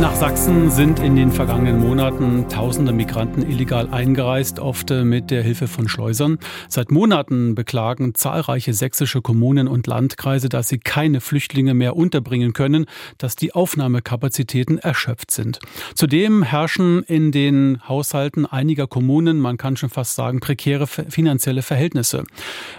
Nach Sachsen sind in den vergangenen Monaten tausende Migranten illegal eingereist, oft mit der Hilfe von Schleusern. Seit Monaten beklagen zahlreiche sächsische Kommunen und Landkreise, dass sie keine Flüchtlinge mehr unterbringen können, dass die Aufnahmekapazitäten erschöpft sind. Zudem herrschen in den Haushalten einiger Kommunen, man kann schon fast sagen, prekäre finanzielle Verhältnisse.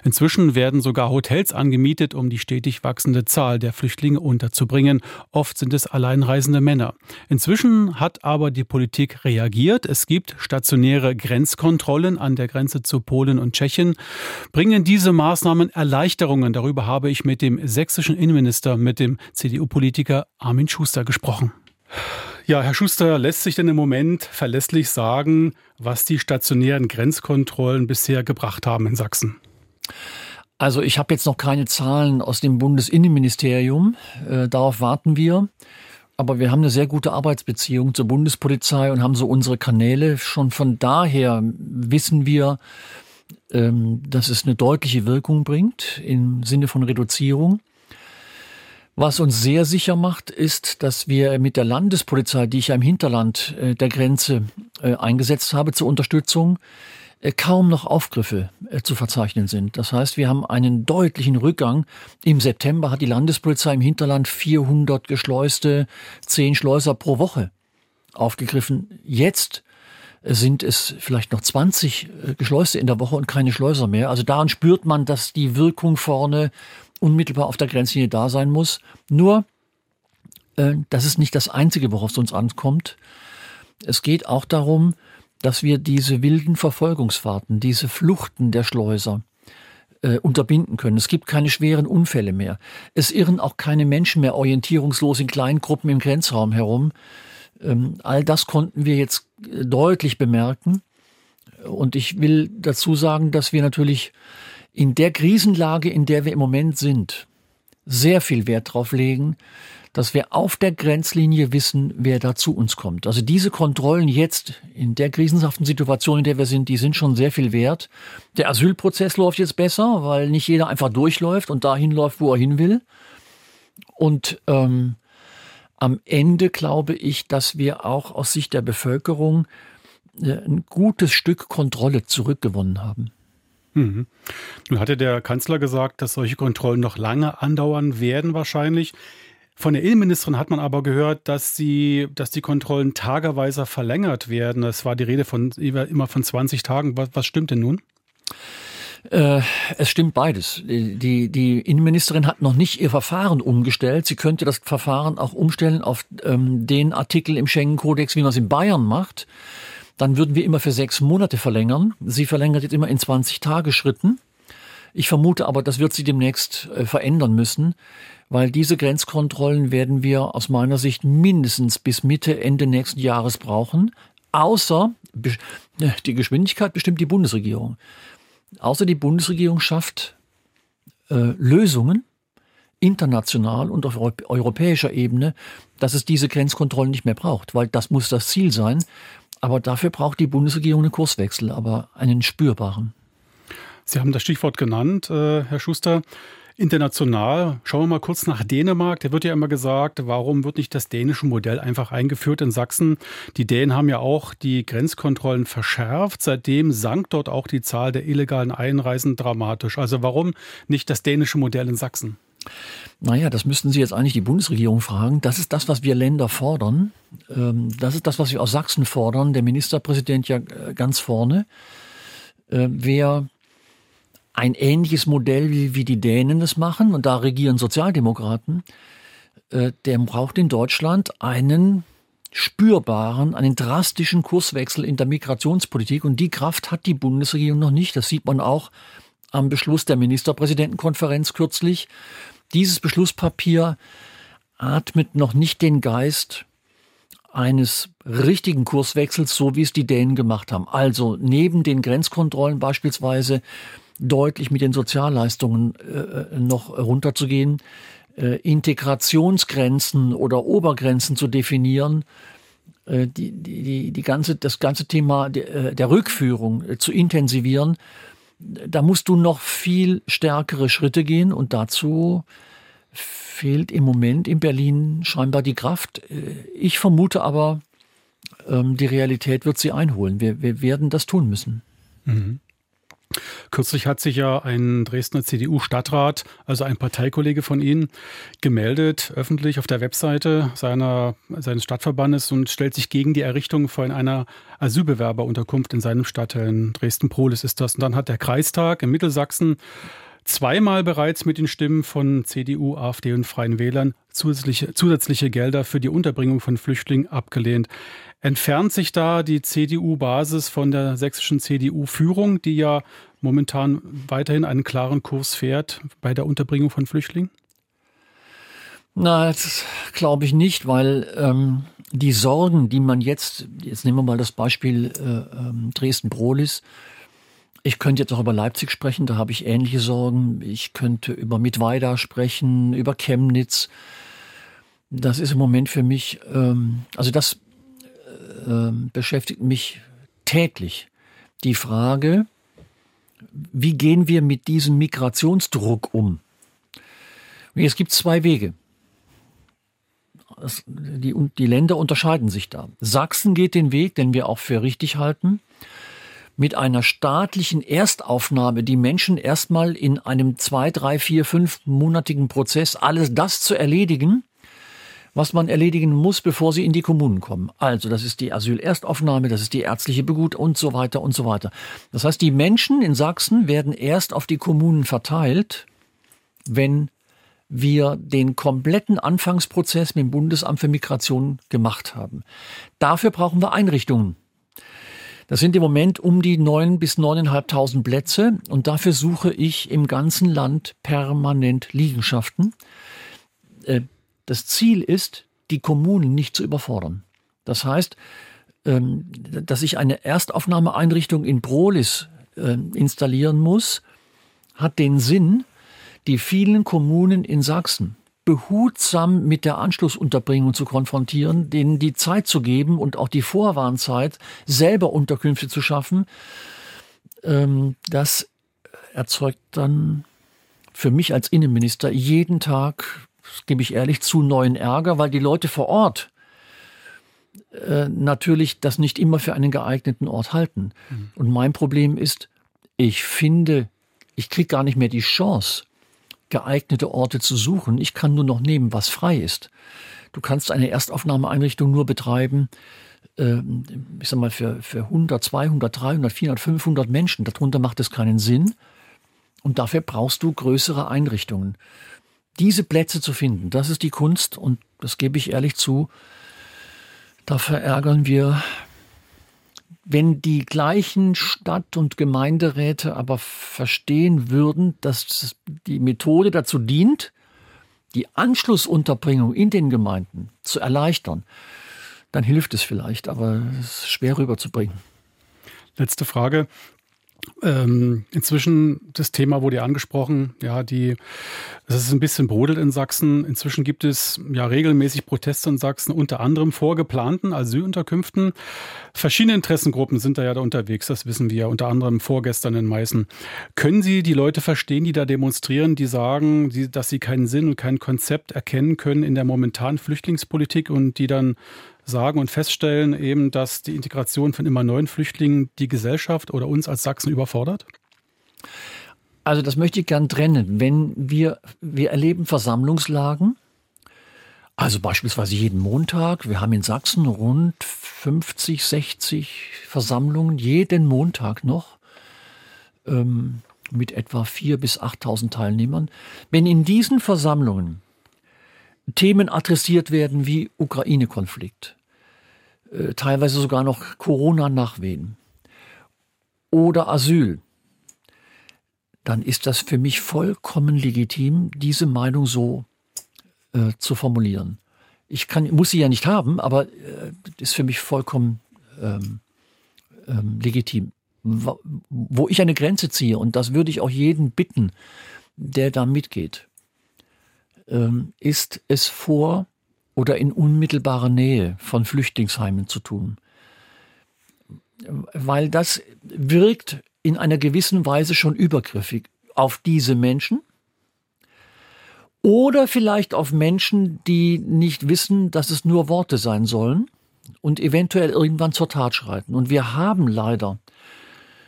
Inzwischen werden sogar Hotels angemietet, um die stetig wachsende Zahl der Flüchtlinge unterzubringen. Oft sind es alleinreisende Männer. Inzwischen hat aber die Politik reagiert. Es gibt stationäre Grenzkontrollen an der Grenze zu Polen und Tschechien. Bringen diese Maßnahmen Erleichterungen? Darüber habe ich mit dem sächsischen Innenminister, mit dem CDU-Politiker Armin Schuster gesprochen. Ja, Herr Schuster, lässt sich denn im Moment verlässlich sagen, was die stationären Grenzkontrollen bisher gebracht haben in Sachsen? Also ich habe jetzt noch keine Zahlen aus dem Bundesinnenministerium. Äh, darauf warten wir. Aber wir haben eine sehr gute Arbeitsbeziehung zur Bundespolizei und haben so unsere Kanäle. Schon von daher wissen wir, ähm, dass es eine deutliche Wirkung bringt im Sinne von Reduzierung. Was uns sehr sicher macht, ist, dass wir mit der Landespolizei, die ich ja im Hinterland äh, der Grenze äh, eingesetzt habe zur Unterstützung, kaum noch Aufgriffe äh, zu verzeichnen sind. Das heißt, wir haben einen deutlichen Rückgang. Im September hat die Landespolizei im Hinterland 400 geschleuste, 10 Schleuser pro Woche aufgegriffen. Jetzt äh, sind es vielleicht noch 20 Geschleuste in der Woche und keine Schleuser mehr. Also daran spürt man, dass die Wirkung vorne unmittelbar auf der Grenzlinie da sein muss. Nur, das ist nicht das Einzige, worauf es uns ankommt. Es geht auch darum, dass wir diese wilden Verfolgungsfahrten, diese Fluchten der Schleuser äh, unterbinden können. Es gibt keine schweren Unfälle mehr. Es irren auch keine Menschen mehr orientierungslos in kleinen Gruppen im Grenzraum herum. Ähm, all das konnten wir jetzt äh, deutlich bemerken. Und ich will dazu sagen, dass wir natürlich in der Krisenlage, in der wir im Moment sind, sehr viel Wert darauf legen, dass wir auf der Grenzlinie wissen, wer da zu uns kommt. Also diese Kontrollen jetzt in der krisenhaften Situation, in der wir sind, die sind schon sehr viel wert. Der Asylprozess läuft jetzt besser, weil nicht jeder einfach durchläuft und dahin läuft, wo er hin will. Und ähm, am Ende glaube ich, dass wir auch aus Sicht der Bevölkerung äh, ein gutes Stück Kontrolle zurückgewonnen haben. Mhm. Nun hatte der Kanzler gesagt, dass solche Kontrollen noch lange andauern werden wahrscheinlich. Von der Innenministerin hat man aber gehört, dass sie, dass die Kontrollen tageweise verlängert werden. Es war die Rede von immer von 20 Tagen. Was, was stimmt denn nun? Äh, es stimmt beides. Die, die Innenministerin hat noch nicht ihr Verfahren umgestellt. Sie könnte das Verfahren auch umstellen auf ähm, den Artikel im Schengen-Kodex, wie man es in Bayern macht. Dann würden wir immer für sechs Monate verlängern. Sie verlängert jetzt immer in 20 Tage Schritten. Ich vermute aber, das wird sie demnächst äh, verändern müssen weil diese Grenzkontrollen werden wir aus meiner Sicht mindestens bis Mitte, Ende nächsten Jahres brauchen. Außer äh, die Geschwindigkeit bestimmt die Bundesregierung. Außer die Bundesregierung schafft äh, Lösungen international und auf europäischer Ebene, dass es diese Grenzkontrollen nicht mehr braucht, weil das muss das Ziel sein. Aber dafür braucht die Bundesregierung einen Kurswechsel, aber einen spürbaren. Sie haben das Stichwort genannt, äh, Herr Schuster. International, schauen wir mal kurz nach Dänemark. Da wird ja immer gesagt, warum wird nicht das dänische Modell einfach eingeführt in Sachsen? Die Dänen haben ja auch die Grenzkontrollen verschärft. Seitdem sank dort auch die Zahl der illegalen Einreisen dramatisch. Also warum nicht das dänische Modell in Sachsen? Naja, das müssten Sie jetzt eigentlich die Bundesregierung fragen. Das ist das, was wir Länder fordern. Ähm, das ist das, was wir aus Sachsen fordern. Der Ministerpräsident ja äh, ganz vorne. Äh, wer ein ähnliches Modell, wie, wie die Dänen es machen, und da regieren Sozialdemokraten, äh, der braucht in Deutschland einen spürbaren, einen drastischen Kurswechsel in der Migrationspolitik. Und die Kraft hat die Bundesregierung noch nicht. Das sieht man auch am Beschluss der Ministerpräsidentenkonferenz kürzlich. Dieses Beschlusspapier atmet noch nicht den Geist eines richtigen Kurswechsels, so wie es die Dänen gemacht haben. Also neben den Grenzkontrollen beispielsweise deutlich mit den Sozialleistungen äh, äh, noch runterzugehen, äh, Integrationsgrenzen oder Obergrenzen zu definieren, äh, die, die, die ganze, das ganze Thema der, äh, der Rückführung äh, zu intensivieren. da musst du noch viel stärkere Schritte gehen und dazu fehlt im Moment in Berlin scheinbar die Kraft. Ich vermute aber, ähm, die Realität wird sie einholen. Wir, wir werden das tun müssen. Mhm. Kürzlich hat sich ja ein Dresdner CDU-Stadtrat, also ein Parteikollege von Ihnen, gemeldet, öffentlich auf der Webseite seiner, seines Stadtverbandes und stellt sich gegen die Errichtung von einer Asylbewerberunterkunft in seinem Stadtteil in Dresden-Prolis ist das. Und dann hat der Kreistag in Mittelsachsen zweimal bereits mit den Stimmen von CDU, AfD und Freien Wählern zusätzliche, zusätzliche Gelder für die Unterbringung von Flüchtlingen abgelehnt. Entfernt sich da die CDU-Basis von der sächsischen CDU-Führung, die ja momentan weiterhin einen klaren Kurs fährt bei der Unterbringung von Flüchtlingen? Na, das glaube ich nicht, weil ähm, die Sorgen, die man jetzt, jetzt nehmen wir mal das Beispiel äh, ähm, Dresden-Brolis, ich könnte jetzt auch über Leipzig sprechen, da habe ich ähnliche Sorgen. Ich könnte über Mittweida sprechen, über Chemnitz. Das ist im Moment für mich, ähm, also das äh, beschäftigt mich täglich die Frage, wie gehen wir mit diesem Migrationsdruck um? Es gibt zwei Wege. Die, die Länder unterscheiden sich da. Sachsen geht den Weg, den wir auch für richtig halten, mit einer staatlichen Erstaufnahme, die Menschen erstmal in einem zwei, drei, vier, fünfmonatigen Prozess alles das zu erledigen, was man erledigen muss, bevor sie in die Kommunen kommen. Also, das ist die Asylerstaufnahme, das ist die ärztliche Begut und so weiter und so weiter. Das heißt, die Menschen in Sachsen werden erst auf die Kommunen verteilt, wenn wir den kompletten Anfangsprozess mit dem Bundesamt für Migration gemacht haben. Dafür brauchen wir Einrichtungen. Das sind im Moment um die neun bis neuneinhalbtausend Plätze und dafür suche ich im ganzen Land permanent Liegenschaften. Äh, das Ziel ist, die Kommunen nicht zu überfordern. Das heißt, ähm, dass ich eine Erstaufnahmeeinrichtung in Brolis äh, installieren muss, hat den Sinn, die vielen Kommunen in Sachsen behutsam mit der Anschlussunterbringung zu konfrontieren, denen die Zeit zu geben und auch die Vorwarnzeit, selber Unterkünfte zu schaffen. Ähm, das erzeugt dann für mich als Innenminister jeden Tag gebe ich ehrlich zu, neuen Ärger, weil die Leute vor Ort äh, natürlich das nicht immer für einen geeigneten Ort halten. Mhm. Und mein Problem ist, ich finde, ich kriege gar nicht mehr die Chance, geeignete Orte zu suchen. Ich kann nur noch nehmen, was frei ist. Du kannst eine Erstaufnahmeeinrichtung nur betreiben, äh, ich sag mal, für, für 100, 200, 300, 400, 500 Menschen. Darunter macht es keinen Sinn. Und dafür brauchst du größere Einrichtungen diese Plätze zu finden, das ist die Kunst und das gebe ich ehrlich zu, da verärgern wir, wenn die gleichen Stadt- und Gemeinderäte aber verstehen würden, dass die Methode dazu dient, die Anschlussunterbringung in den Gemeinden zu erleichtern, dann hilft es vielleicht, aber es ist schwer rüberzubringen. Letzte Frage. Ähm, inzwischen das Thema wurde ja angesprochen, ja, die, es ist ein bisschen brodelt in Sachsen. Inzwischen gibt es ja regelmäßig Proteste in Sachsen, unter anderem vor geplanten Asylunterkünften. Verschiedene Interessengruppen sind da ja da unterwegs, das wissen wir, unter anderem vorgestern in Meißen. Können Sie die Leute verstehen, die da demonstrieren, die sagen, die, dass sie keinen Sinn und kein Konzept erkennen können in der momentanen Flüchtlingspolitik und die dann sagen und feststellen eben, dass die Integration von immer neuen Flüchtlingen die Gesellschaft oder uns als Sachsen überfordert? Also das möchte ich gern trennen. Wenn wir, wir erleben Versammlungslagen, also beispielsweise jeden Montag, wir haben in Sachsen rund 50, 60 Versammlungen, jeden Montag noch, ähm, mit etwa 4.000 bis 8.000 Teilnehmern. Wenn in diesen Versammlungen Themen adressiert werden wie Ukraine-Konflikt, äh, teilweise sogar noch Corona-Nachwehen oder Asyl, dann ist das für mich vollkommen legitim, diese Meinung so äh, zu formulieren. Ich kann, muss sie ja nicht haben, aber äh, ist für mich vollkommen ähm, ähm, legitim. Wo ich eine Grenze ziehe, und das würde ich auch jeden bitten, der da mitgeht, ist es vor oder in unmittelbarer Nähe von Flüchtlingsheimen zu tun. Weil das wirkt in einer gewissen Weise schon übergriffig auf diese Menschen oder vielleicht auf Menschen, die nicht wissen, dass es nur Worte sein sollen und eventuell irgendwann zur Tat schreiten. Und wir haben leider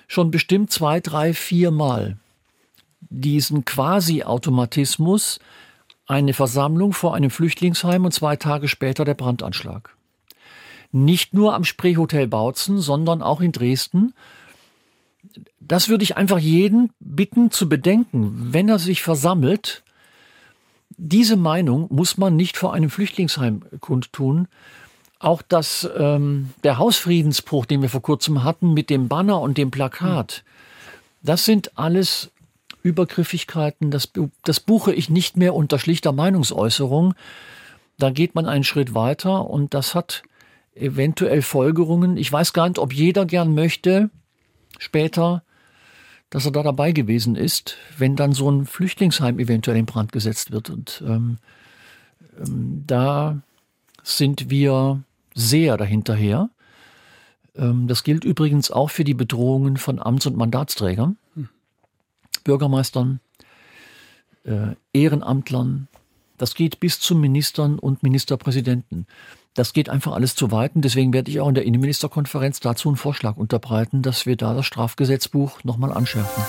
schon bestimmt zwei, drei, vier Mal diesen Quasi-Automatismus, eine Versammlung vor einem Flüchtlingsheim und zwei Tage später der Brandanschlag. Nicht nur am Spreehotel Bautzen, sondern auch in Dresden. Das würde ich einfach jeden bitten zu bedenken, wenn er sich versammelt, diese Meinung muss man nicht vor einem Flüchtlingsheim kundtun. Auch das, ähm, der Hausfriedensbruch, den wir vor kurzem hatten, mit dem Banner und dem Plakat, das sind alles Übergriffigkeiten. Das, das buche ich nicht mehr unter schlichter Meinungsäußerung. Da geht man einen Schritt weiter und das hat eventuell Folgerungen. Ich weiß gar nicht, ob jeder gern möchte, später dass er da dabei gewesen ist, wenn dann so ein Flüchtlingsheim eventuell in Brand gesetzt wird. Und ähm, ähm, da sind wir sehr dahinterher. Ähm, das gilt übrigens auch für die Bedrohungen von Amts- und Mandatsträgern. Bürgermeistern, äh, Ehrenamtlern. Das geht bis zu Ministern und Ministerpräsidenten. Das geht einfach alles zu weit. Und deswegen werde ich auch in der Innenministerkonferenz dazu einen Vorschlag unterbreiten, dass wir da das Strafgesetzbuch nochmal anschärfen.